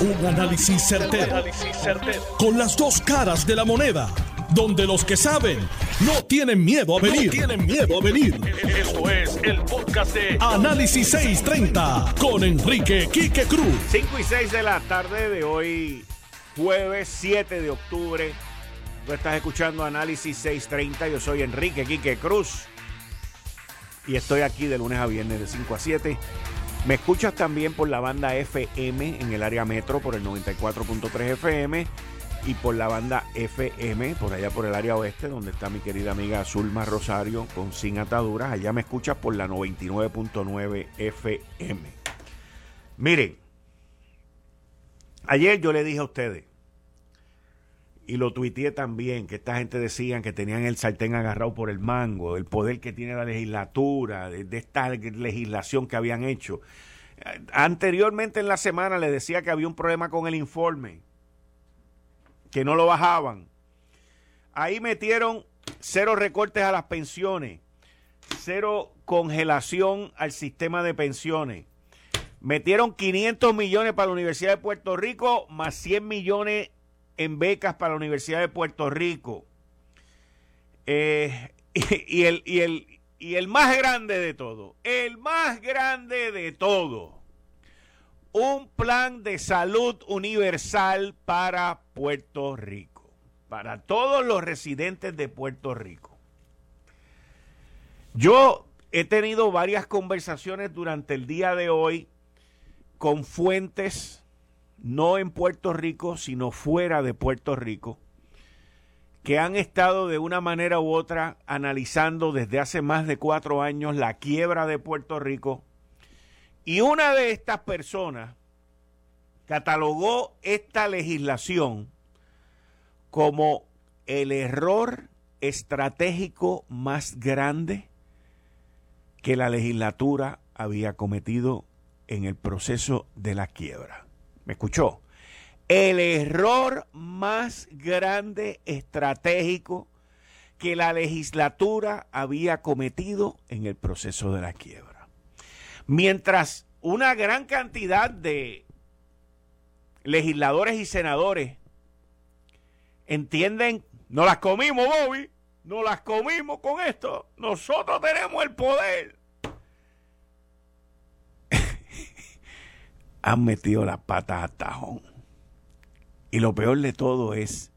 Un análisis certero, Con las dos caras de la moneda. Donde los que saben no tienen miedo a venir. tienen miedo a venir. Esto es el podcast de Análisis 630 con Enrique Quique Cruz. 5 y 6 de la tarde de hoy, jueves 7 de octubre. Tú estás escuchando Análisis 630. Yo soy Enrique Quique Cruz. Y estoy aquí de lunes a viernes de 5 a 7 me escuchas también por la banda FM en el área metro por el 94.3 FM y por la banda FM por allá por el área oeste donde está mi querida amiga Zulma Rosario con Sin Ataduras. Allá me escuchas por la 99.9 FM. Miren, ayer yo le dije a ustedes y lo tuiteé también, que esta gente decían que tenían el sartén agarrado por el mango, el poder que tiene la legislatura, de, esta legislación que habían hecho. Anteriormente en la semana les decía que había un problema con el informe, que no lo bajaban. Ahí metieron cero recortes a las pensiones, cero congelación al sistema de pensiones. Metieron 500 millones para la Universidad de Puerto Rico, más 100 millones en becas para la Universidad de Puerto Rico. Eh, y, el, y, el, y el más grande de todo, el más grande de todo, un plan de salud universal para Puerto Rico, para todos los residentes de Puerto Rico. Yo he tenido varias conversaciones durante el día de hoy con fuentes no en Puerto Rico, sino fuera de Puerto Rico, que han estado de una manera u otra analizando desde hace más de cuatro años la quiebra de Puerto Rico. Y una de estas personas catalogó esta legislación como el error estratégico más grande que la legislatura había cometido en el proceso de la quiebra. ¿Me escuchó? El error más grande estratégico que la legislatura había cometido en el proceso de la quiebra. Mientras una gran cantidad de legisladores y senadores entienden, no las comimos, Bobby, no las comimos con esto, nosotros tenemos el poder. Han metido las patas a tajón. Y lo peor de todo es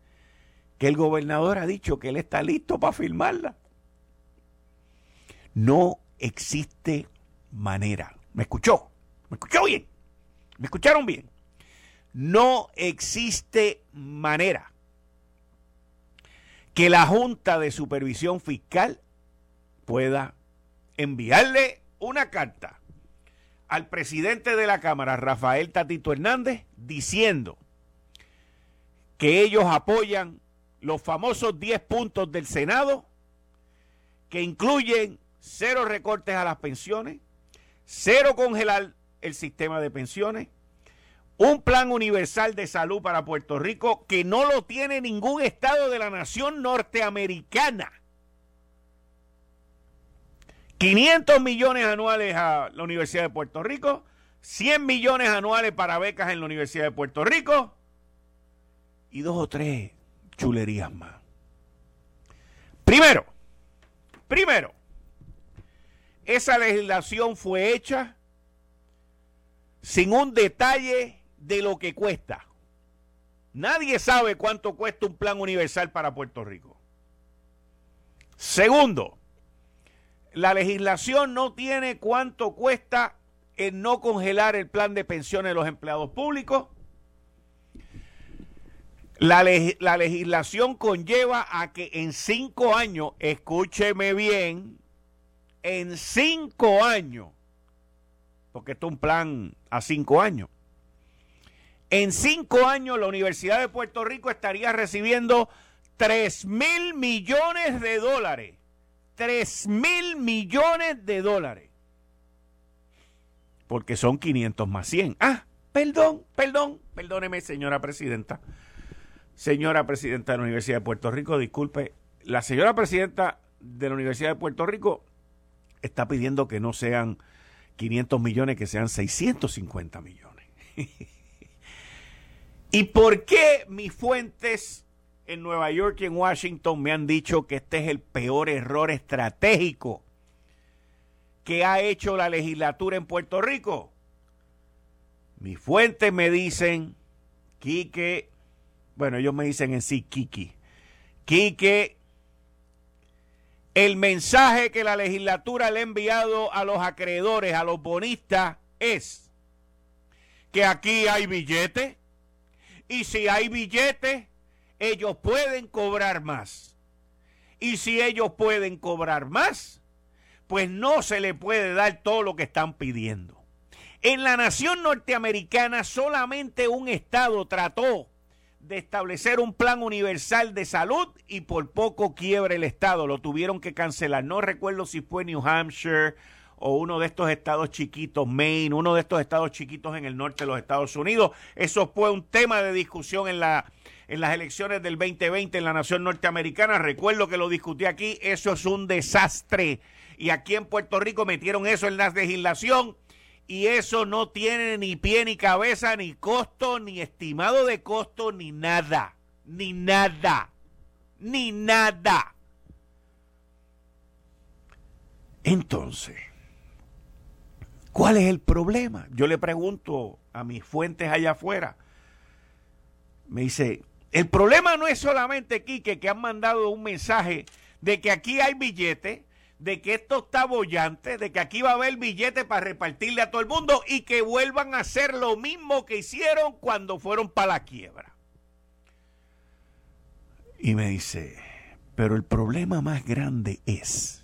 que el gobernador ha dicho que él está listo para firmarla. No existe manera. ¿Me escuchó? ¿Me escuchó bien? ¿Me escucharon bien? No existe manera que la Junta de Supervisión Fiscal pueda enviarle una carta al presidente de la Cámara, Rafael Tatito Hernández, diciendo que ellos apoyan los famosos 10 puntos del Senado, que incluyen cero recortes a las pensiones, cero congelar el sistema de pensiones, un plan universal de salud para Puerto Rico que no lo tiene ningún estado de la nación norteamericana 500 millones anuales a la Universidad de Puerto Rico, 100 millones anuales para becas en la Universidad de Puerto Rico y dos o tres chulerías más. Primero, primero, esa legislación fue hecha sin un detalle de lo que cuesta. Nadie sabe cuánto cuesta un plan universal para Puerto Rico. Segundo, la legislación no tiene cuánto cuesta el no congelar el plan de pensiones de los empleados públicos. La, la, legislación conlleva a que en cinco años, escúcheme bien, en cinco años, porque esto es un plan a cinco años, en cinco años la Universidad de Puerto Rico estaría recibiendo tres mil millones de dólares 3 mil millones de dólares. Porque son 500 más 100. Ah, perdón, perdón, perdóneme, señora presidenta. Señora presidenta de la Universidad de Puerto Rico, disculpe, la señora presidenta de la Universidad de Puerto Rico está pidiendo que no sean 500 millones, que sean 650 millones. ¿Y por qué mis fuentes en Nueva York y en Washington me han dicho que este es el peor error estratégico que ha hecho la legislatura en Puerto Rico? Mis fuentes me dicen, Quique, bueno, ellos me dicen en sí, Kiki, Quique, el mensaje que la legislatura le ha enviado a los acreedores, a los bonistas, es que aquí hay billetes y si hay billetes, ellos pueden cobrar más. Y si ellos pueden cobrar más, pues no se le puede dar todo lo que están pidiendo. En la nación norteamericana solamente un estado trató de establecer un plan universal de salud y por poco quiebra el estado, lo tuvieron que cancelar. No recuerdo si fue New Hampshire o uno de estos estados chiquitos, Maine, uno de estos estados chiquitos en el norte de los Estados Unidos. Eso fue un tema de discusión en la en las elecciones del 2020 en la nación norteamericana. Recuerdo que lo discutí aquí, eso es un desastre. Y aquí en Puerto Rico metieron eso en la legislación y eso no tiene ni pie ni cabeza, ni costo, ni estimado de costo, ni nada. Ni nada. Ni nada. Entonces, ¿cuál es el problema? Yo le pregunto a mis fuentes allá afuera. Me dice, el problema no es solamente, Quique, que han mandado un mensaje de que aquí hay billetes, de que esto está bollante, de que aquí va a haber billetes para repartirle a todo el mundo y que vuelvan a hacer lo mismo que hicieron cuando fueron para la quiebra. Y me dice, pero el problema más grande es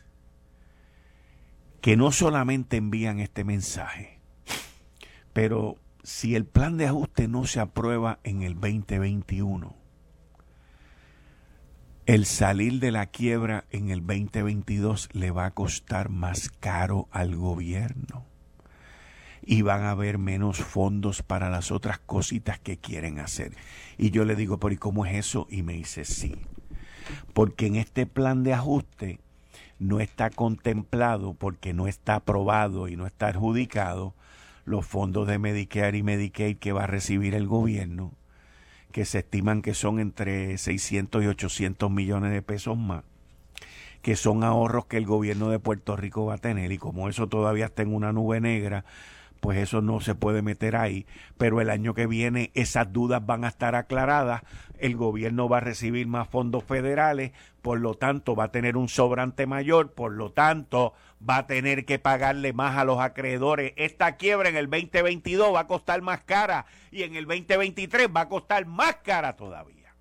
que no solamente envían este mensaje, pero si el plan de ajuste no se aprueba en el 2021, el salir de la quiebra en el 2022 le va a costar más caro al gobierno y van a haber menos fondos para las otras cositas que quieren hacer. Y yo le digo, pero ¿y cómo es eso? Y me dice, sí, porque en este plan de ajuste no está contemplado, porque no está aprobado y no está adjudicado los fondos de Medicare y Medicaid que va a recibir el gobierno que se estiman que son entre 600 y 800 millones de pesos más, que son ahorros que el gobierno de Puerto Rico va a tener y como eso todavía está en una nube negra, pues eso no se puede meter ahí, pero el año que viene esas dudas van a estar aclaradas, el gobierno va a recibir más fondos federales, por lo tanto va a tener un sobrante mayor, por lo tanto va a tener que pagarle más a los acreedores. Esta quiebra en el 2022 va a costar más cara y en el 2023 va a costar más cara todavía.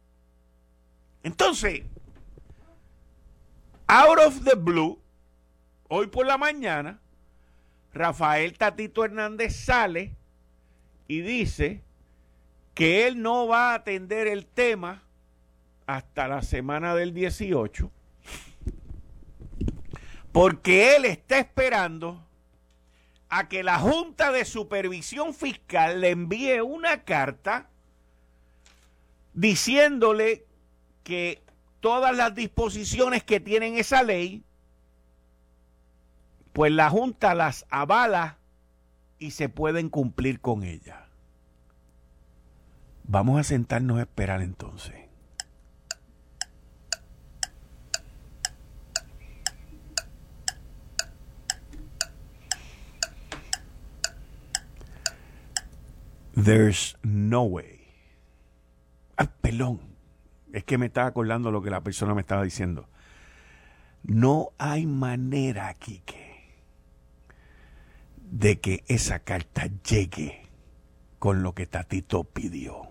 Entonces, out of the blue, hoy por la mañana, Rafael Tatito Hernández sale y dice que él no va a atender el tema hasta la semana del 18 porque él está esperando a que la Junta de Supervisión Fiscal le envíe una carta diciéndole que todas las disposiciones que tienen esa ley pues la Junta las avala y se pueden cumplir con ella. Vamos a sentarnos a esperar entonces. There's no way. Ah, pelón. Es que me estaba acordando lo que la persona me estaba diciendo. No hay manera, Kike de que esa carta llegue con lo que Tatito pidió.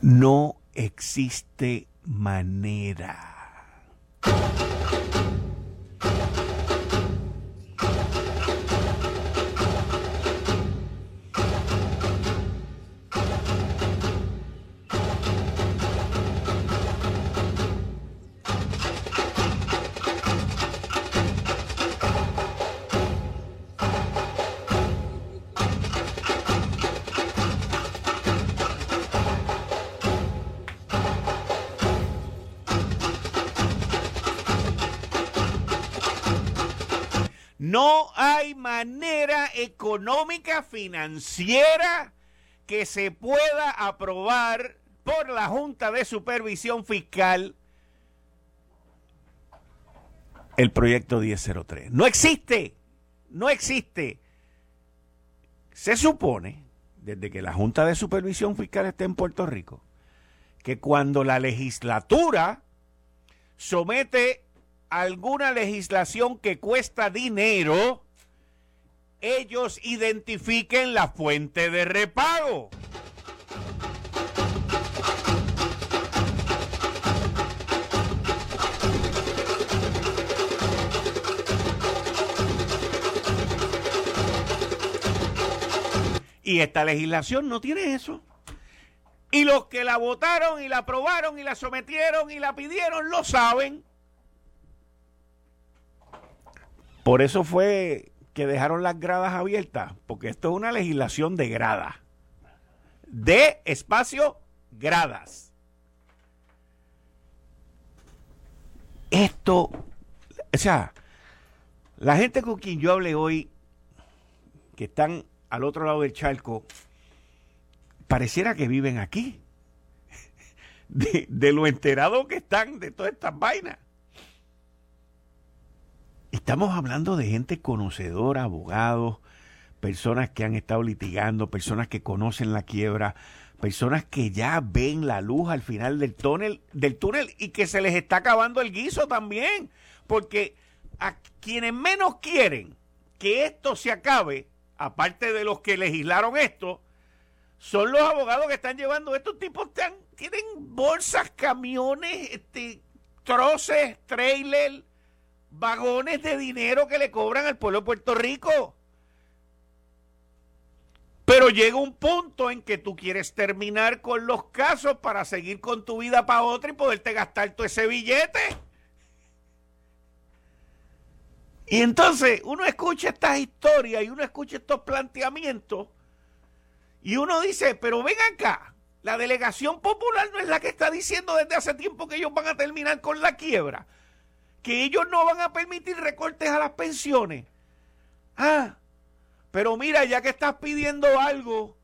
No existe manera. No hay manera económica financiera que se pueda aprobar por la Junta de Supervisión Fiscal el proyecto 1003. No existe, no existe. Se supone, desde que la Junta de Supervisión Fiscal esté en Puerto Rico, que cuando la legislatura somete alguna legislación que cuesta dinero, ellos identifiquen la fuente de repago. Y esta legislación no tiene eso. Y los que la votaron y la aprobaron y la sometieron y la pidieron lo saben. Por eso fue que dejaron las gradas abiertas, porque esto es una legislación de gradas. De espacio, gradas. Esto, o sea, la gente con quien yo hablé hoy, que están al otro lado del charco, pareciera que viven aquí. De, lo enterado que están de todas estas vainas. Estamos hablando de gente conocedora, abogados, personas que han estado litigando, personas que conocen la quiebra, personas que ya ven la luz al final del túnel, del túnel y que se les está acabando el guiso también, porque a quienes menos quieren que esto se acabe aparte de los que legislaron esto, son los abogados que están llevando. Estos tipos tienen bolsas, camiones, este, troces, trailers, vagones de dinero que le cobran al pueblo de Puerto Rico. Pero llega un punto en que tú quieres terminar con los casos para seguir con tu vida para otra y poderte gastar todo ese billete. Y entonces uno escucha estas historias y uno escucha estos planteamientos y uno dice, pero ven acá, la delegación popular no es la que está diciendo desde hace tiempo que ellos van a terminar con la quiebra, que ellos no van a permitir recortes a las pensiones. Ah, pero mira, ya que estás pidiendo algo,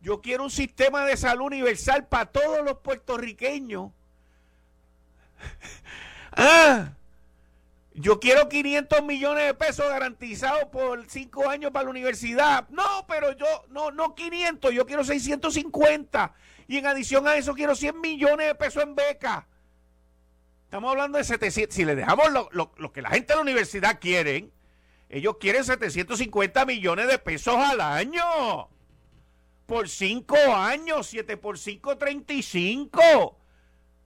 yo quiero un sistema de salud universal para todos los puertorriqueños. ah, yo quiero 500 millones de pesos garantizados por 5 años para la universidad. No, pero yo, no, no 500, yo quiero 650. Y en adición a eso quiero 100 millones de pesos en beca. Estamos hablando de 700. Si le dejamos lo, lo que la gente de la universidad quieren, ellos quieren 750 millones de pesos al año. Por 5 años, 7 por 5, 35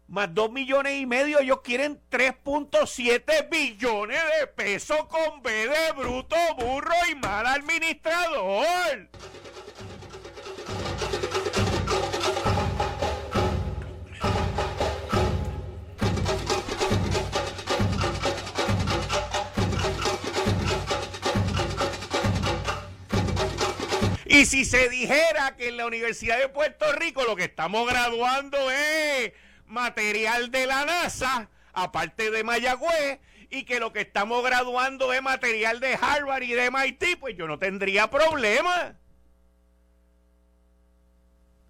más 2 millones y medio, ellos quieren 3.7 billones de pesos con B de bruto, burro y mal administrador. Y si se dijera que en la Universidad de Puerto Rico lo que estamos graduando es material de la NASA, aparte de Mayagüez, y que lo que estamos graduando es material de Harvard y de MIT, pues yo no tendría problema.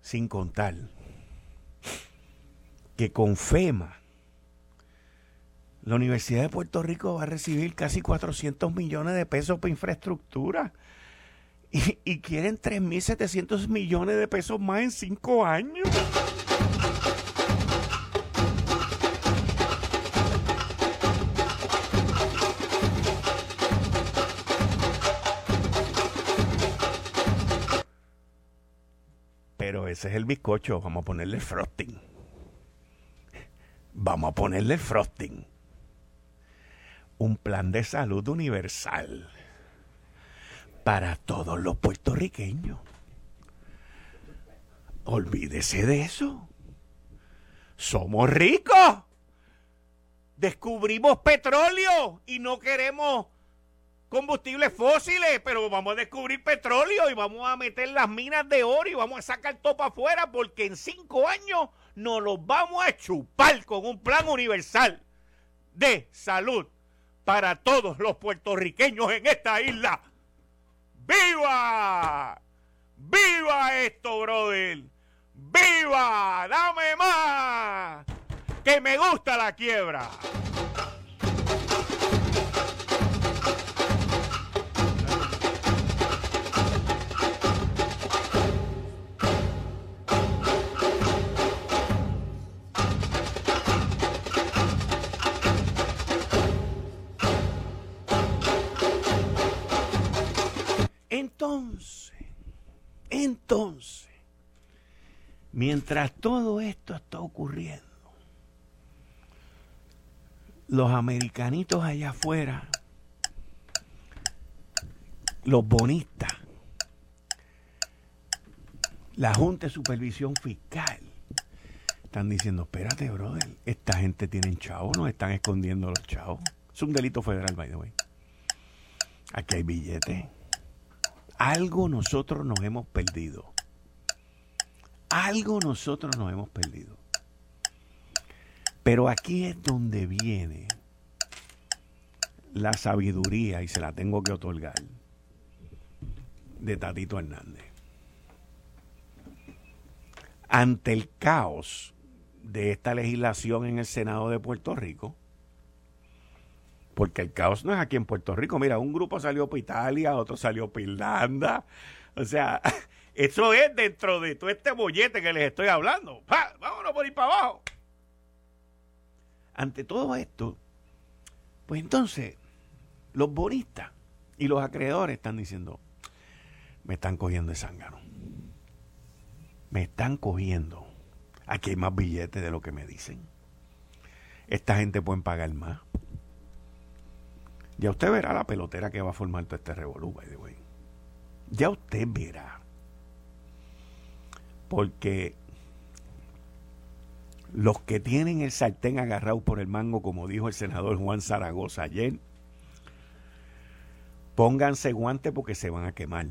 Sin contar que con FEMA, la Universidad de Puerto Rico va a recibir casi 400 millones de pesos para infraestructura. Y, y quieren 3.700 millones de pesos más en cinco años. ese es el bizcocho. Vamos a ponerle frosting. Vamos a ponerle frosting. Un plan de salud universal para todos los puertorriqueños. Olvídese de eso. Somos ricos. Descubrimos petróleo y no queremos combustibles fósiles, pero vamos a descubrir petróleo y vamos a meter las minas de oro y vamos a sacar todo afuera porque en cinco años nos los vamos a chupar con un plan universal de salud para todos los puertorriqueños en esta isla. ¡Viva! ¡Viva esto, brother! ¡Viva! ¡Dame más! ¡Que me gusta la quiebra! Entonces, entonces, mientras todo esto está ocurriendo, los americanitos allá afuera, los bonistas, la Junta de Supervisión Fiscal, están diciendo, espérate, brother, esta gente tiene chavos, nos están escondiendo los chavos. Es un delito federal, by the way. Aquí hay billetes algo nosotros nos hemos perdido. Algo nosotros nos hemos perdido. Pero aquí es donde viene la sabiduría, y se la tengo que otorgar, de Tatito Hernández. Ante el caos de esta legislación en el Senado de Puerto Rico, porque el caos no es aquí en Puerto Rico. Mira, un grupo salió para Italia, otro salió para Irlanda. O sea, eso es dentro de todo este bollete que les estoy hablando. Vámonos por ir para abajo. Ante todo esto, pues entonces, los bonistas y los acreedores están diciendo, me están cogiendo de zángano. Me están cogiendo. Aquí hay más billetes de lo que me dicen. Esta gente puede pagar más. Ya usted verá la pelotera que va a formar todo este revolú, by the way. Ya usted verá. Porque los que tienen el sartén agarrado por el mango, como dijo el senador Juan Zaragoza ayer, pónganse guante porque se van a quemar.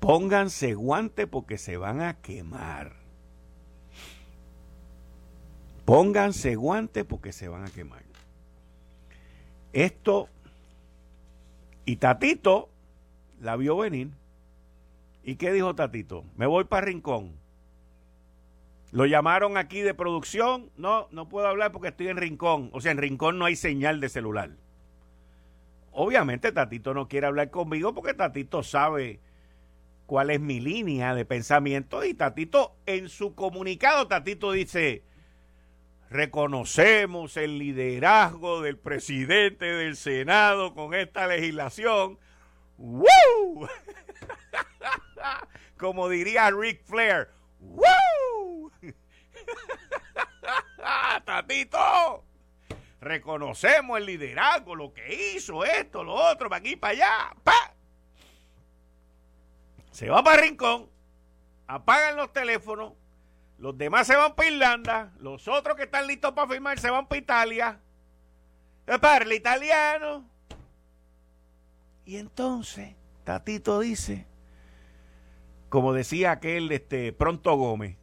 Pónganse guante porque se van a quemar. Pónganse guante porque se van a quemar. Esto, y Tatito la vio venir. ¿Y qué dijo Tatito? Me voy para Rincón. Lo llamaron aquí de producción. No, no puedo hablar porque estoy en Rincón. O sea, en Rincón no hay señal de celular. Obviamente Tatito no quiere hablar conmigo porque Tatito sabe cuál es mi línea de pensamiento y Tatito en su comunicado, Tatito dice, reconocemos el liderazgo del presidente del Senado con esta legislación. ¡Woo! Como diría Rick Flair, ¡Woo! Tatito, reconocemos el liderazgo, lo que hizo, esto, lo otro, para aquí, para allá. ¡Pa! Se va para Rincón, apagan los teléfonos, los demás se van para Irlanda. Los otros que están listos para firmar se van para Italia. Parla italiano. Y entonces, Tatito dice, como decía aquel este, Pronto Gómez,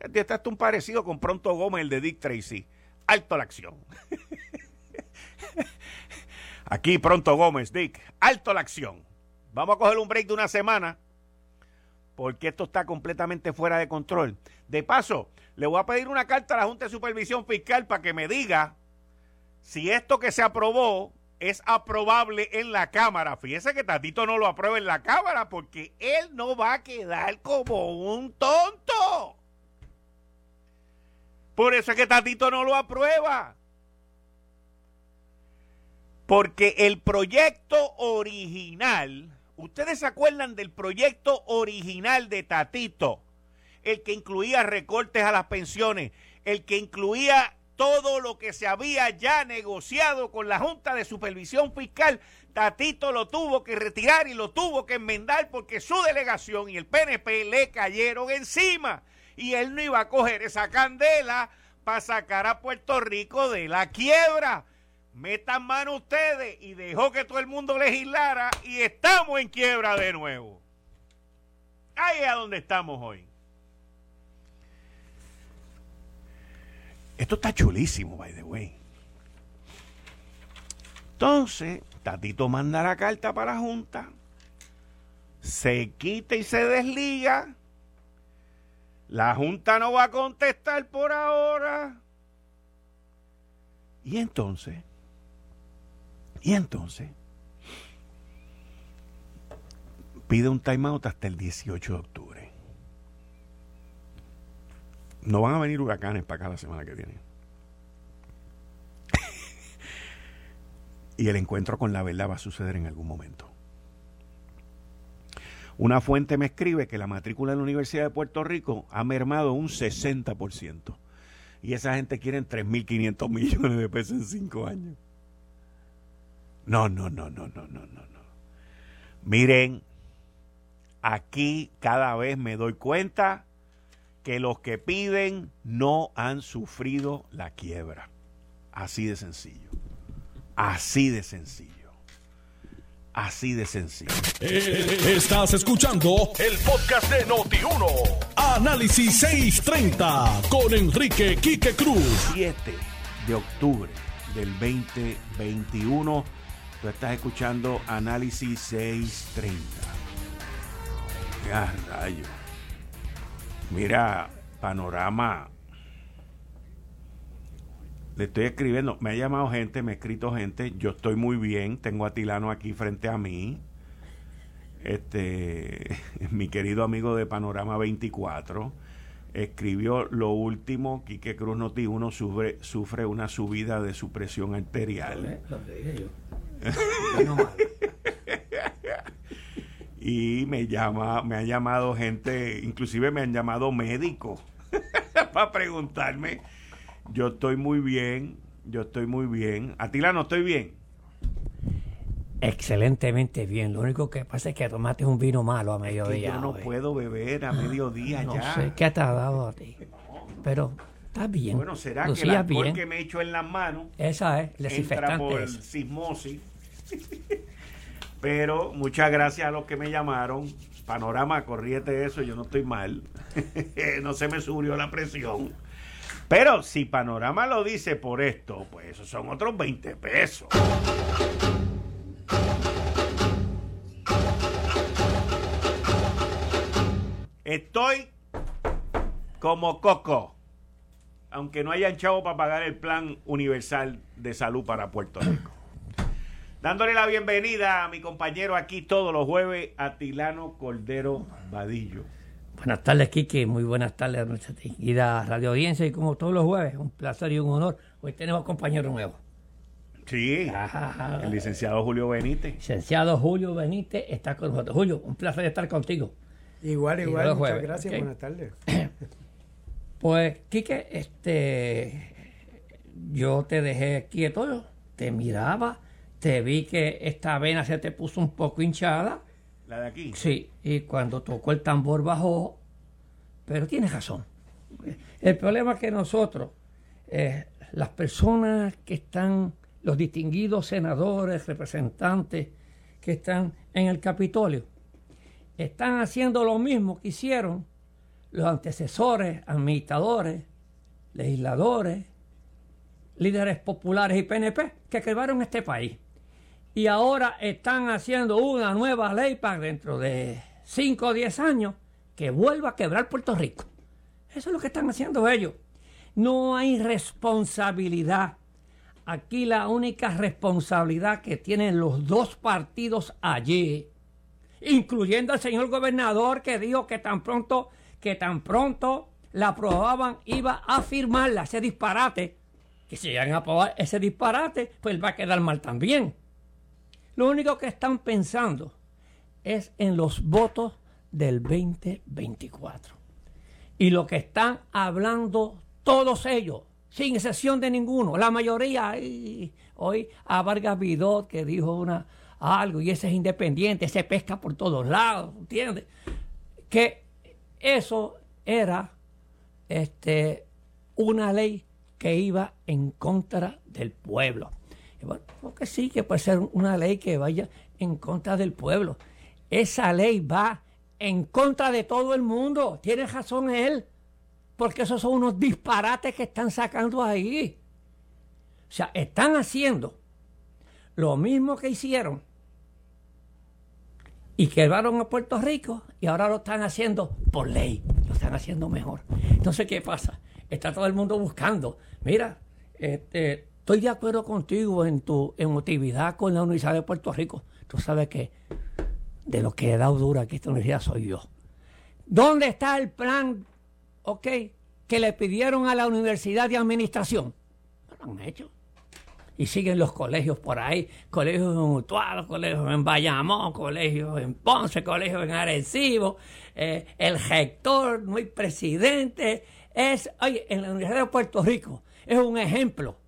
este está un parecido con Pronto Gómez, el de Dick Tracy. Alto la acción. Aquí Pronto Gómez, Dick, alto la acción. Vamos a coger un break de una semana porque esto está completamente fuera de control. De paso, le voy a pedir una carta a la Junta de Supervisión Fiscal para que me diga si esto que se aprobó es aprobable en la Cámara. Fíjese que Tatito no lo aprueba en la Cámara porque él no va a quedar como un tonto. Por eso es que Tatito no lo aprueba. Porque el proyecto original ¿Ustedes se acuerdan del proyecto original de Tatito? El que incluía recortes a las pensiones, el que incluía todo lo que se había ya negociado con la Junta de Supervisión Fiscal. Tatito lo tuvo que retirar y lo tuvo que enmendar porque su delegación y el PNP le cayeron encima. Y él no iba a coger esa candela para sacar a Puerto Rico de la quiebra metan mano ustedes y dejó que todo el mundo legislara y estamos en quiebra de nuevo. Ahí es a donde estamos hoy. Esto está chulísimo, by the way. Entonces, Tatito manda la carta para la Junta, se quita y se desliga. La Junta no va a contestar por ahora. Y entonces, y entonces, pide un timeout hasta el 18 de octubre. No van a venir huracanes para acá la semana que viene. y el encuentro con la verdad va a suceder en algún momento. Una fuente me escribe que la matrícula en la Universidad de Puerto Rico ha mermado un 60%. Y esa gente quiere 3.500 millones de pesos en cinco años. No, no, no, no, no, no, no, no. Miren, aquí cada vez me doy cuenta que los que piden no han sufrido la quiebra. Así de sencillo. Así de sencillo. Así de sencillo. Eh, estás escuchando el podcast de Noti1. Análisis 630 con Enrique Quique Cruz. 7 de octubre del 2021. Tú estás escuchando Análisis 630. Ya, rayo. Mira, panorama le estoy escribiendo, me ha llamado gente, me ha escrito gente, yo estoy muy bien, tengo a Tilano aquí frente a mí. Este, mi querido amigo de Panorama 24 escribió lo último, Quique Cruz Noti uno sufre, sufre una subida de su presión arterial. y me llama, me ha llamado gente, inclusive me han llamado médicos para preguntarme yo estoy muy bien, yo estoy muy bien. Atila, no estoy bien. Excelentemente bien. Lo único que pasa es que tomaste un vino malo a mediodía. yo no puedo beber a mediodía no ya. No sé qué te ha dado a ti. Pero está bien. Bueno, será que la bien. que me echo en las manos. Esa es, el entra por sismosis. Pero muchas gracias a los que me llamaron. Panorama, corriete eso, yo no estoy mal. no se me subió la presión. Pero si Panorama lo dice por esto, pues esos son otros 20 pesos. Estoy como Coco, aunque no hayan chavo para pagar el plan universal de salud para Puerto Rico. Dándole la bienvenida a mi compañero aquí todos los jueves, Atilano Cordero Vadillo. Buenas tardes, Kiki. Muy buenas tardes a nuestra distinguida radio audiencia. Y como todos los jueves, un placer y un honor. Hoy tenemos compañero nuevo. Sí, el licenciado Julio Benítez. Licenciado Julio Benítez está con nosotros. Julio, un placer estar contigo. Igual, igual. Muchas gracias. Buenas tardes. Pues, Quique, este, yo te dejé quieto, te miraba, te vi que esta vena se te puso un poco hinchada ¿La de aquí? Sí, y cuando tocó el tambor bajó, pero tienes razón. El problema es que nosotros, eh, las personas que están, los distinguidos senadores, representantes que están en el Capitolio, están haciendo lo mismo que hicieron los antecesores, administradores, legisladores, líderes populares y PNP que crearon este país y ahora están haciendo una nueva ley para dentro de 5 o 10 años que vuelva a quebrar Puerto Rico. Eso es lo que están haciendo ellos. No hay responsabilidad. Aquí la única responsabilidad que tienen los dos partidos allí, incluyendo al señor gobernador que dijo que tan pronto, que tan pronto la aprobaban, iba a firmarla, ese disparate. Que si llegan a aprobar ese disparate, pues va a quedar mal también. Lo único que están pensando es en los votos del 2024. Y lo que están hablando todos ellos, sin excepción de ninguno, la mayoría, hoy a Vargas Vidot que dijo una, algo y ese es independiente, se pesca por todos lados, ¿entiendes? Que eso era este, una ley que iba en contra del pueblo. Porque sí, que puede ser una ley que vaya en contra del pueblo. Esa ley va en contra de todo el mundo. Tiene razón él. Porque esos son unos disparates que están sacando ahí. O sea, están haciendo lo mismo que hicieron y quedaron a Puerto Rico y ahora lo están haciendo por ley, lo están haciendo mejor. Entonces, ¿qué pasa? Está todo el mundo buscando. Mira, este, estoy de acuerdo contigo en tu emotividad con la Universidad de Puerto Rico. Tú sabes que de lo que he dado dura aquí esta universidad soy yo. ¿Dónde está el plan, ok, que le pidieron a la Universidad de Administración? lo han hecho y siguen los colegios por ahí, colegios en Utuado, colegios en Bayamón, colegios en Ponce, colegios en Arecibo, eh, el rector, no hay presidente, es, oye, en la Universidad de Puerto Rico es un ejemplo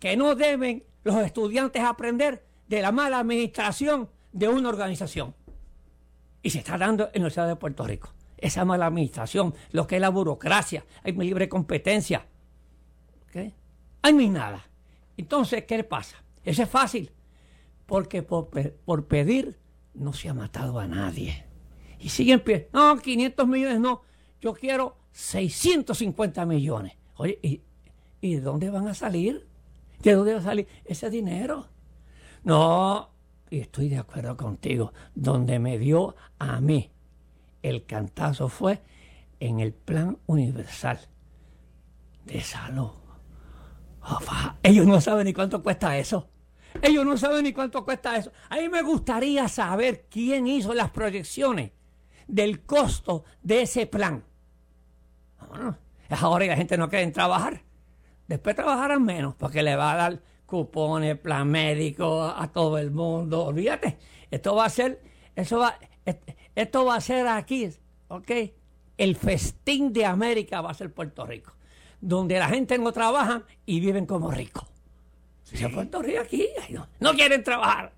que no deben los estudiantes aprender de la mala administración de una organización. Y se está dando en la Universidad de Puerto Rico. Esa mala administración, lo que es la burocracia, hay libre competencia. Hay ni nada. Entonces, ¿qué le pasa? Eso es fácil, porque por, pedir no se ha matado a nadie. Y siguen pidiendo, no, 500 millones no, yo quiero 650 millones. Oye, ¿y, ¿y de dónde van a salir? ¿De dónde va a salir ese dinero? No, y estoy de acuerdo contigo, donde me dio a mí el cantazo fue en el plan universal de salud. Ellos no saben ni cuánto cuesta eso. Ellos no saben ni cuánto cuesta eso. A mí me gustaría saber quién hizo las proyecciones del costo de ese plan. Bueno, ahora la gente no quiere trabajar. Después trabajarán menos porque le va a dar cupones, plan médico a todo el mundo. Olvídate. Esto va a ser, eso va, esto va a ser aquí, ¿ok? El festín de América va a ser Puerto Rico donde la gente no trabaja y viven como ricos. Se Puerto Rico aquí, no, quieren trabajar.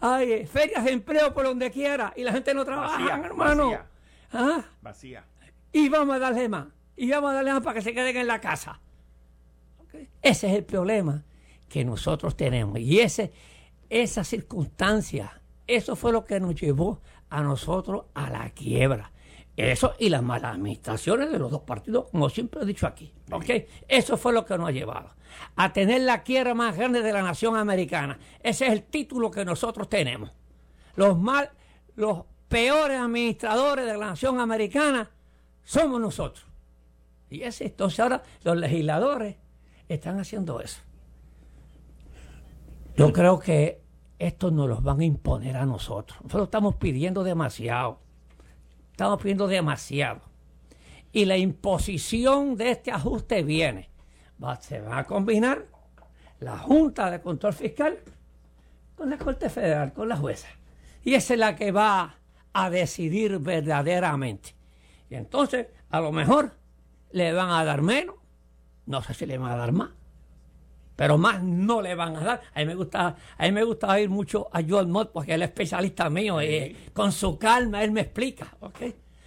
Hay ferias de empleo por donde quiera y la gente no trabaja, hermano. Vacía. ¿Ah? vacía. Y vamos a darle más. Y vamos a darle más para que se queden en la casa. Ese es el problema que nosotros tenemos. Y ese, esa circunstancia, eso fue lo que nos llevó a nosotros a la quiebra. Eso y las malas administraciones de los dos partidos, como siempre he dicho aquí. ¿okay? Eso fue lo que nos ha llevado a tener la quiebra más grande de la nación americana. Ese es el título que nosotros tenemos. Los, mal, los peores administradores de la nación americana somos nosotros. Y ese, entonces ahora los legisladores están haciendo eso. Yo creo que esto nos lo van a imponer a nosotros. Nosotros estamos pidiendo demasiado. Estamos pidiendo demasiado. Y la imposición de este ajuste viene. se va a combinar la Junta de Control Fiscal con la Corte Federal, con la jueza. Y esa es la que va a decidir verdaderamente. Y entonces, a lo mejor le van a dar menos, no sé si le van a dar más, pero más no le van a dar. A mí me gusta, a mí me gusta oír mucho a Joel Mott porque él es especialista mío y con su calma él me explica, ¿ok?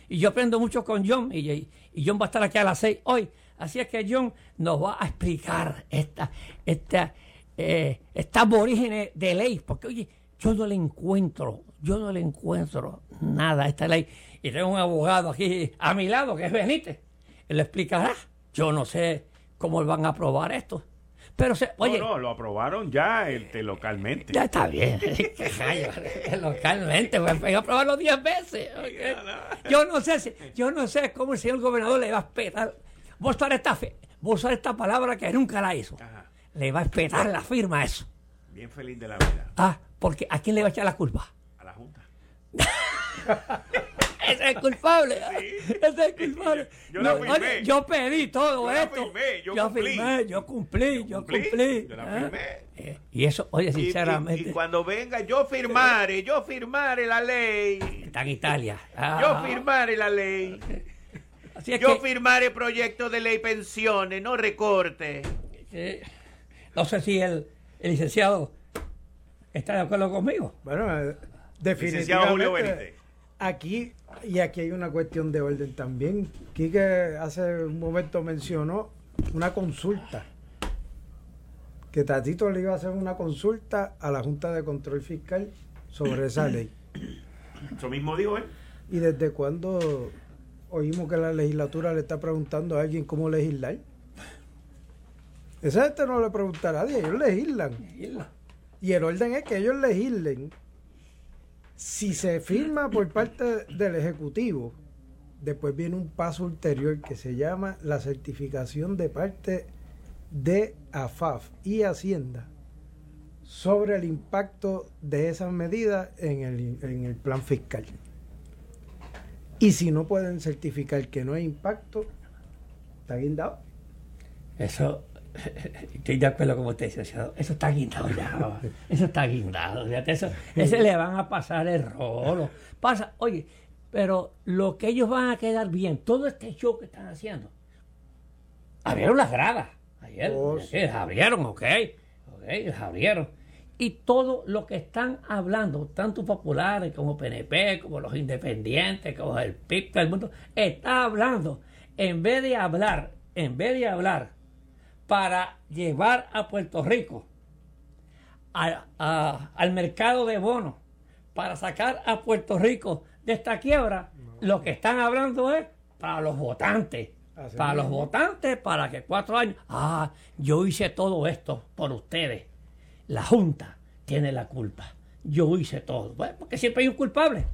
Y yo aprendo mucho con John y, y John va a estar aquí a las seis hoy. Así es que John nos va a explicar esta, esta, eh, esta aborígenes de ley, porque oye, yo no le encuentro, yo no le encuentro nada a esta ley. Y tengo un abogado aquí a mi lado que es Benítez. Él le explicará. Yo no sé cómo van a aprobar esto pero oye, no, no, lo aprobaron ya este, localmente. Ya está bien. localmente, pues que aprobarlo 10 veces. Yo no sé si, yo no sé cómo el señor gobernador le va a esperar. Vos usar esta, vos usar esta palabra que nunca la hizo. Le va a esperar la firma a eso. Bien feliz de la vida. Ah, porque ¿a quién le va a echar la culpa? A la Junta. ese es culpable. Ese es culpable. Yo, no, oye, yo pedí todo esto. yo, yo cumplí. firmé, yo cumplí, yo cumplí. Yo la ¿eh? firmé. Eh, y eso, oye, sinceramente. Y, cuando venga, yo firmaré, yo firmaré la ley. Está en Italia. yo ah. firmaré la ley. Así es yo firmaré proyecto de ley pensiones, no recorte. Eh, no sé si el, el, licenciado está de acuerdo conmigo. Bueno, definitivamente. Licenciado Julio Benítez. Aquí y aquí hay una cuestión de orden también. Quique hace un momento mencionó una consulta. Que Tatito le iba a hacer una consulta a la Junta de Control Fiscal sobre esa ley. Eso mismo dijo él. ¿Y desde cuándo oímos que la legislatura le está preguntando a alguien cómo legislar? Esa gente no le pregunta a nadie, ellos legislan. Y el orden es que ellos legislen. Si se firma por parte del Ejecutivo, después viene un paso ulterior que se llama la certificación de parte de AFAF y Hacienda sobre el impacto de esas medidas en el, en el plan fiscal. Y si no pueden certificar que no hay impacto, está guindado. Eso, estoy de acuerdo con usted, Eso está guindado ya. Eso está guindado. Eso, ese le van a pasar el rolo. Pasa, oye, pero lo que ellos van a quedar bien, todo este show que están haciendo, abrieron las gradas ayer. Oh, las abrieron, ok. Ok, las abrieron. Y todo lo que están hablando, tanto populares como PNP, como los independientes, como el PIB, del mundo, está hablando, en vez de hablar, en vez de hablar para llevar a Puerto Rico al mercado de bonos, para sacar a Puerto Rico de esta quiebra, lo que están hablando es para los votantes. para los votantes, para que cuatro años, ah, yo hice todo esto por ustedes. La Junta tiene la culpa. Yo hice todo. Bueno, porque siempre hay un culpable.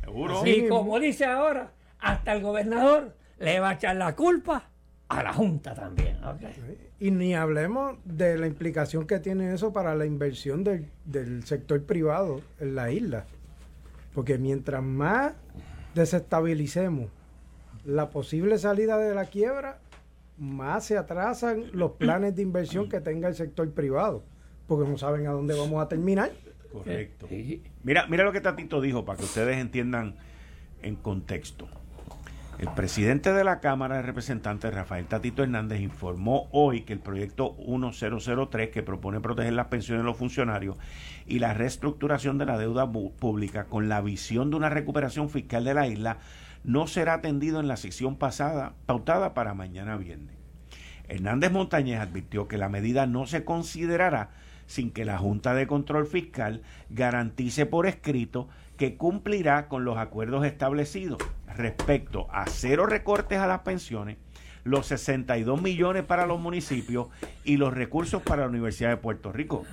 Y como dice ahora, hasta el gobernador le va a echar la culpa a la Junta también. Y ni hablemos de la implicación que tiene eso para la inversión del, del sector privado en la isla. Porque mientras más desestabilicemos la posible salida de la quiebra, más se atrasan los planes de inversión que tenga el sector privado, porque no saben a dónde vamos a terminar. Correcto. Mira, mira lo que Tatito dijo para que ustedes entiendan en contexto. El presidente de la Cámara de Representantes, Rafael Tatito Hernández, informó hoy que el proyecto 1003, que propone proteger las pensiones de los funcionarios y la reestructuración de la deuda pública con la visión de una recuperación fiscal de la isla, no será atendido en la sesión pasada, pautada para mañana viernes. Hernández Montañez advirtió que la medida no se considerará sin que la Junta de Control Fiscal garantice por escrito que cumplirá con los acuerdos establecidos respecto a cero recortes a las pensiones, los 62 millones para los municipios y los recursos para la Universidad de Puerto Rico.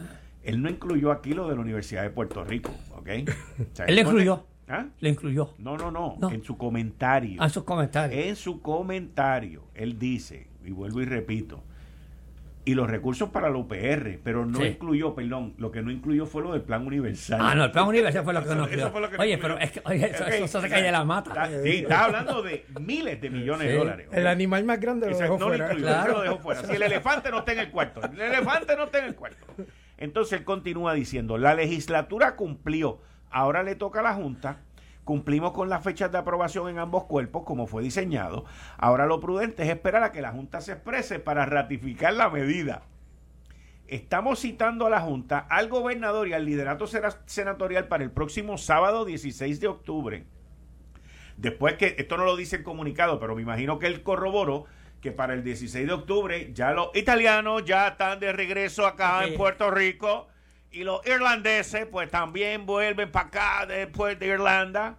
Él no incluyó aquí lo de la Universidad de Puerto Rico, ¿ok? él le incluyó. ¿Ah? Le incluyó. No, no, no, en su comentario. En su comentario. En su comentario, él dice, y vuelvo y repito, y los recursos para la UPR, pero no incluyó, perdón, lo que no incluyó fue lo del plan universal. Ah, no, el plan universal fue lo que no incluyó. Oye, pero es que eso, se cae de la mata. sí, está hablando de miles de millones de dólares. El animal más grande lo dejó fuera. claro. lo dejó fuera. Si el elefante no está en el cuarto, el elefante no está en el cuarto. Entonces él continúa diciendo, la legislatura cumplió, ahora le toca a la Junta Cumplimos con las fechas de aprobación en ambos cuerpos, como fue diseñado. Ahora lo prudente es esperar a que la Junta se exprese para ratificar la medida. Estamos citando a la Junta, al gobernador y al liderato senatorial para el próximo sábado 16 de octubre. Después que, esto no lo dice el comunicado, pero me imagino que él corroboró que para el 16 de octubre ya los italianos ya están de regreso acá en Puerto Rico y los irlandeses pues también vuelven para acá después de Irlanda.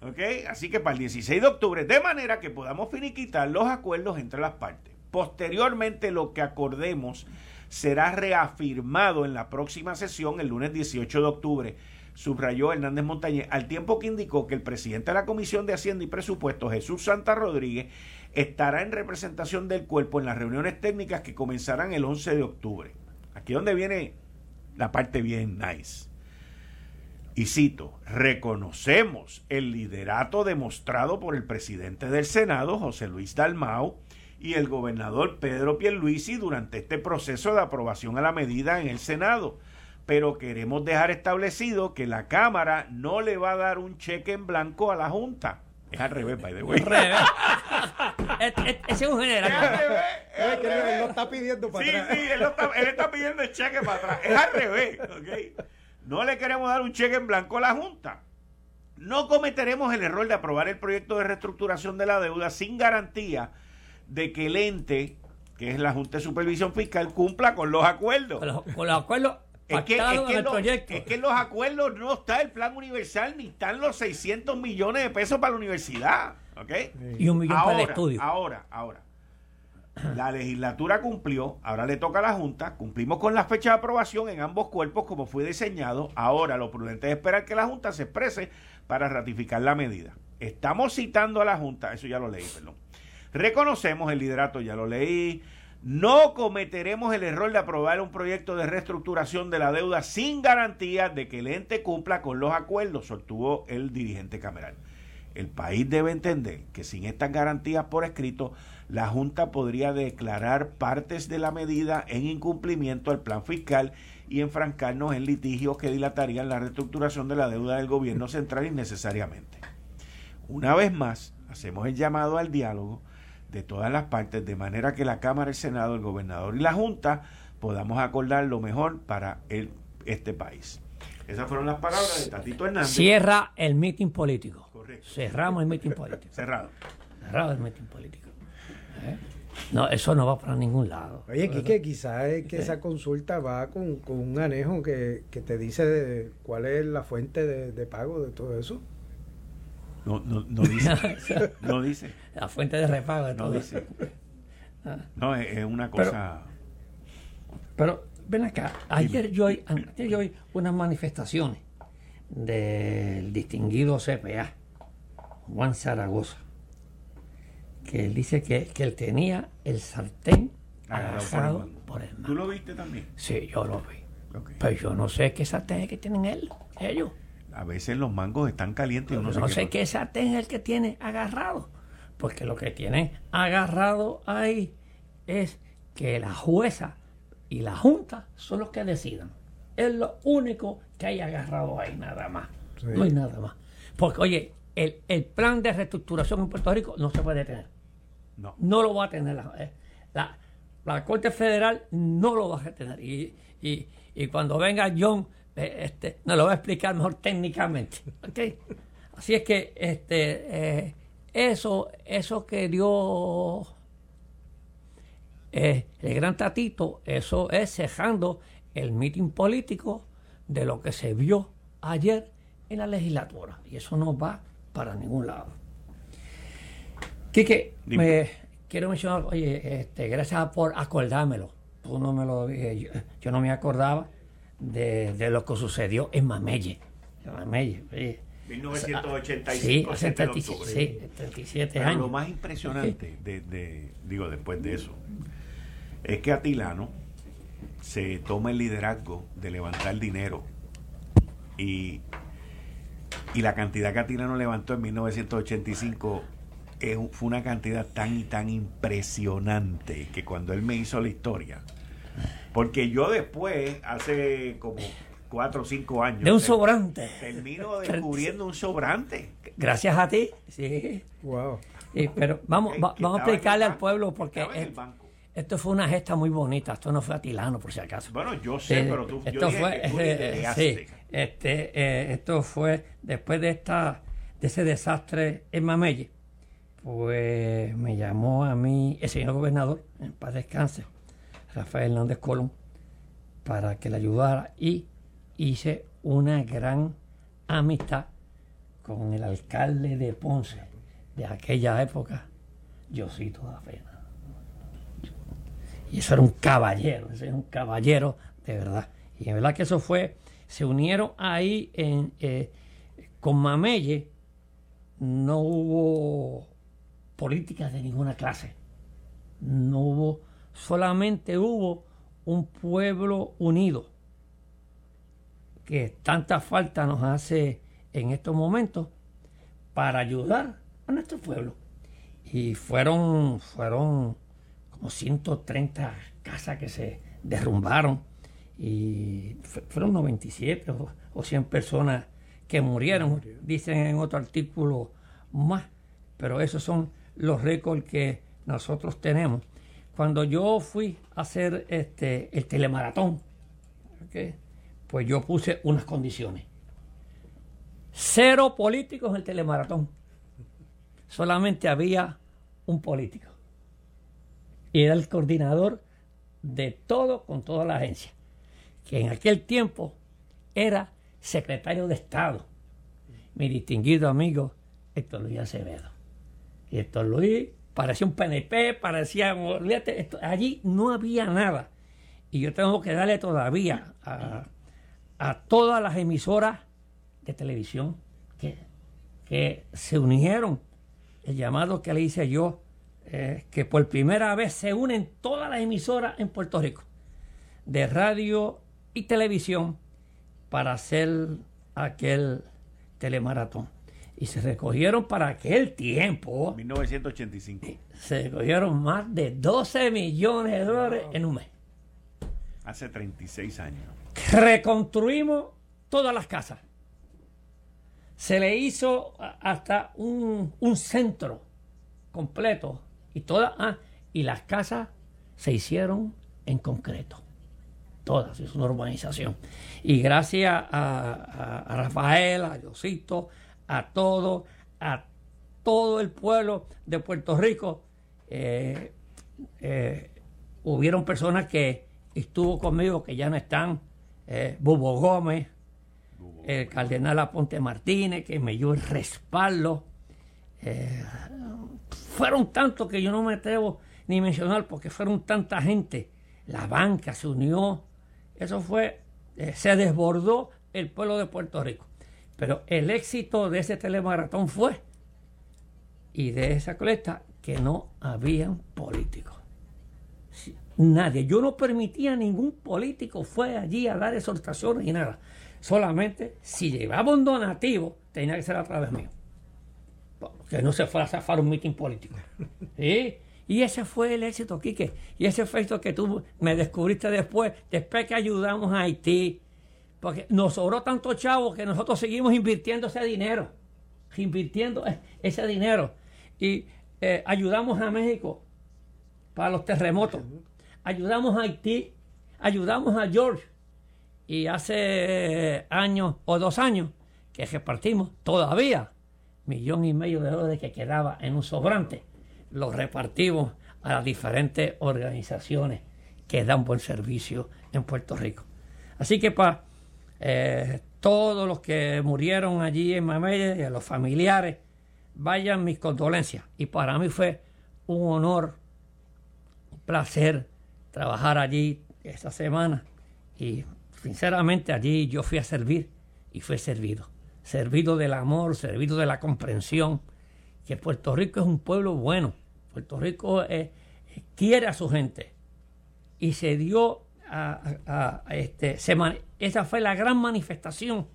¿Ok? Así que para el 16 de octubre, de manera que podamos finiquitar los acuerdos entre las partes. Posteriormente lo que acordemos será reafirmado en la próxima sesión el lunes 18 de octubre, subrayó Hernández Montañez, al tiempo que indicó que el presidente de la Comisión de Hacienda y Presupuestos, Jesús Santa Rodríguez, estará en representación del cuerpo en las reuniones técnicas que comenzarán el 11 de octubre. Aquí donde viene la parte bien nice. Y cito, reconocemos el liderato demostrado por el presidente del Senado, José Luis Dalmau, y el gobernador Pedro Pierluisi durante este proceso de aprobación a la medida en el Senado. Pero queremos dejar establecido que la Cámara no le va a dar un cheque en blanco a la Junta. Es al revés, by the way. Ese es un general. Es al revés. Es que él lo está pidiendo para atrás. Sí, sí, él, está, él está pidiendo el cheque para atrás. Es al revés. ¿okay? No le queremos dar un cheque en blanco a la Junta. No cometeremos el error de aprobar el proyecto de reestructuración de la deuda sin garantía de que el ente, que es la Junta de Supervisión Fiscal, cumpla con los acuerdos. Con los, con los acuerdos es que, en los acuerdos no está el plan universal ni están los 600 millones de pesos para la universidad. ¿ok? Y un millón para el estudio. Ahora, ahora. La legislatura cumplió, ahora le toca a la Junta, cumplimos con la fecha de aprobación en ambos cuerpos como fue diseñado. Ahora lo prudente es esperar que la Junta se exprese para ratificar la medida. Estamos citando a la Junta, eso ya lo leí, perdón. Reconocemos el liderato, ya lo leí. No cometeremos el error de aprobar un proyecto de reestructuración de la deuda sin garantía de que el ente cumpla con los acuerdos, sostuvo el dirigente cameral. El país debe entender que sin estas garantías por escrito, la Junta podría declarar partes de la medida en incumplimiento al plan fiscal y enfrancarnos en litigios que dilatarían la reestructuración de la deuda del gobierno central innecesariamente. Una vez más, hacemos el llamado al diálogo de todas las partes, de manera que la Cámara, el Senado, el gobernador y la Junta podamos acordar lo mejor para el, este país. Esas fueron las palabras de Tatito Hernández. Cierra el mitin político. Cerramos el mitin político. Cerrado. Cerrado el mitin político. ¿Eh? No, eso no va para ningún lado. Oye, Quique, quizás es que esa consulta va con, un anejo que, te dice cuál es la fuente de, pago de todo eso. No, no, no dice. no dice. La fuente de repago de no dice. No, es, una cosa. Pero, ven acá. Ayer yo, ayer yo oí unas manifestaciones del distinguido CPA Juan Zaragoza, que él dice que, él tenía el sartén agarrado por el, ¿Tú lo viste también? Sí, yo lo vi. Pero yo no sé qué sartén es que tienen él, ellos. A veces los mangos están calientes y uno no sé qué sartén es el que tiene agarrado. Porque lo que tiene agarrado ahí es que la jueza y la junta son los que decidan. Es lo único que hay agarrado ahí, nada más. No hay nada más. Porque, oye, el, plan de reestructuración en Puerto Rico no se puede tener. No. No lo va a tener eh, la, la, Corte Federal, no lo va a tener. Y, y, cuando venga John, este, nos lo va a explicar mejor técnicamente. ¿okay? Así es que este, eh, eso, eso que dio el gran tatito, eso es cejando el mitin político de lo que se vio ayer en la legislatura. Y eso no va para ningún lado. Quique, me quiero mencionar, oye, este, gracias por acordármelo. Tú no me lo dije, yo, no me acordaba de, lo que sucedió en Mamelle. En Mamelle, 1985, sí, 37 años. Lo más impresionante, de, digo, después de eso, es que Atilano se toma el liderazgo de levantar dinero y y la cantidad que Atilano levantó en 1985 fue una cantidad tan y tan impresionante que cuando él me hizo la historia, porque yo después, hace como cuatro o cinco años. De un sobrante. Termino descubriendo un sobrante. Gracias a ti. Sí. Wow. pero vamos, vamos a explicarle al pueblo porque esto fue una gesta muy bonita. Esto no fue Atilano, por si acaso. Bueno, yo sé, pero tú. Esto fue. sí, este, eh, esto fue después de esta de ese desastre en Mamelle. Pues me llamó a mí el señor gobernador, en paz descanse, Rafael Hernández Colón, para que le ayudara y hice una gran amistad con el alcalde de Ponce de aquella época, Josito Afena. Y eso era un caballero, ese era un caballero de verdad. Y de verdad que eso fue, se unieron ahí en, eh, con Mamelle, no hubo políticas de ninguna clase. No hubo, solamente hubo un pueblo unido que tanta falta nos hace en estos momentos para ayudar a nuestro pueblo. Y fueron, fueron como 130 casas que se derrumbaron y fueron 97 o, 100 personas que murieron, dicen en otro artículo más, pero esos son los récords que nosotros tenemos. Cuando yo fui a hacer este, el telemaratón, pues yo puse unas condiciones. Cero políticos en el telemaratón. Solamente había un político y era el coordinador de todo con toda la agencia, que en aquel tiempo era secretario de Estado, mi distinguido amigo Héctor Luis Acevedo. Y Héctor Luis parecía un PNP, parecía, allí no había nada. Y yo tengo que darle todavía a, todas las emisoras de televisión que, que se unieron. El llamado que le hice yo, eh, que por primera vez se unen todas las emisoras en Puerto Rico, de radio y televisión, para hacer aquel telemaratón. Y se recogieron para aquel tiempo. 1985. Se recogieron más de 12 millones de dólares en un mes. Hace 36 años. Reconstruimos todas las casas. Se le hizo hasta un, centro completo. Y, todas, ah, y las casas se hicieron en concreto todas, es una urbanización. Y gracias a, Rafael, a Diosito, a todo, a todo el pueblo de Puerto Rico, eh, eh, hubieron personas que estuvo conmigo que ya no están, eh, Bubo Gómez, el cardenal Aponte Martínez, que me dio el respaldo. fueron tantos que yo no me atrevo ni mencionar porque fueron tanta gente. La banca se unió, eso fue, eh, se desbordó el pueblo de Puerto Rico. Pero el éxito de ese telemaratón fue, y de esa colecta, que no habían políticos. Nadie. Yo no permitía a ningún político fue allí a dar exhortaciones y nada. Solamente si llevaba un donativo, tenía que ser a través mío. Que no se fuera a zafar un mitin político. Y ese fue el éxito, Quique. Y ese esto que tú me descubriste después, después que ayudamos a Haití. Porque nos sobró tanto chavo que nosotros seguimos invirtiendo ese dinero. Invirtiendo ese dinero. Y eh, ayudamos a México para los terremotos. Ayudamos a Haití. Ayudamos a George. Y hace años o dos años que repartimos todavía millón y medio de dólares que quedaba en un sobrante los repartimos a las diferentes organizaciones que dan buen servicio en Puerto Rico. Así que para eh, todos los que murieron allí en Mamella y a los familiares, vayan mis condolencias. Y para mí fue un honor, un placer trabajar allí esta semana. Y sinceramente allí yo fui a servir y fui servido. Servido del amor, servido de la comprensión que Puerto Rico es un pueblo bueno. Puerto Rico eh, quiere a su gente. Y se dio a, este, esa fue la gran manifestación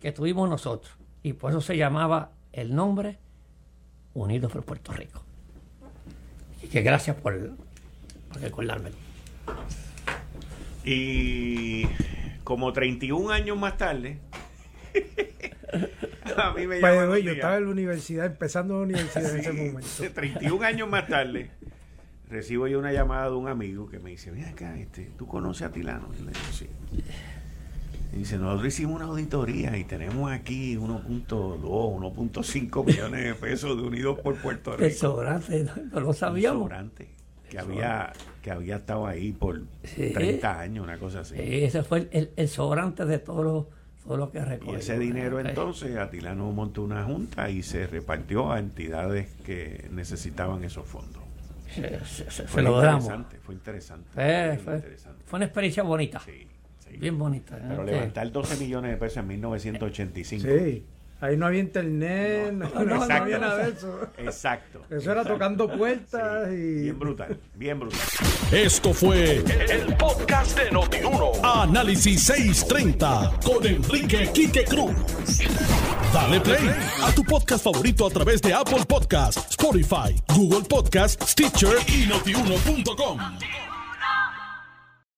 que tuvimos nosotros. Y por eso se llamaba el nombre Unidos por Puerto Rico. Y que gracias por, por recordármelo. Y como 31 años más tarde, a mí me llama yo estaba en la universidad, empezando la universidad en ese momento. 31 años más tarde, recibo yo una llamada de un amigo que me dice, mira acá, este, ¿tú conoces a Tilano? Y le digo, sí. Y dice, nosotros hicimos una auditoría y tenemos aquí 1.2, 1.5 millones de pesos de Unidos por Puerto Rico. El sobrante, no lo sabíamos. sobrante que había, que había estado ahí por 30 años, una cosa así. ese fue el, el sobrante de todos los lo que Y ese dinero entonces Atilano montó una junta y se repartió a entidades que necesitaban esos fondos. Fue, interesante, fue, interesante, fue, una experiencia bonita. Bien bonita. Pero levantar 12 millones de pesos en 1985. Sí. Ahí no había internet, no, había nada de eso. Exacto. Eso era tocando puertas y. Bien brutal, bien brutal. Esto fue el, podcast de Notiuno. Análisis 630 con Enrique Quique Cruz. Dale play a tu podcast favorito a través de Apple Podcasts, Spotify, Google Podcasts, Stitcher y notiuno.com.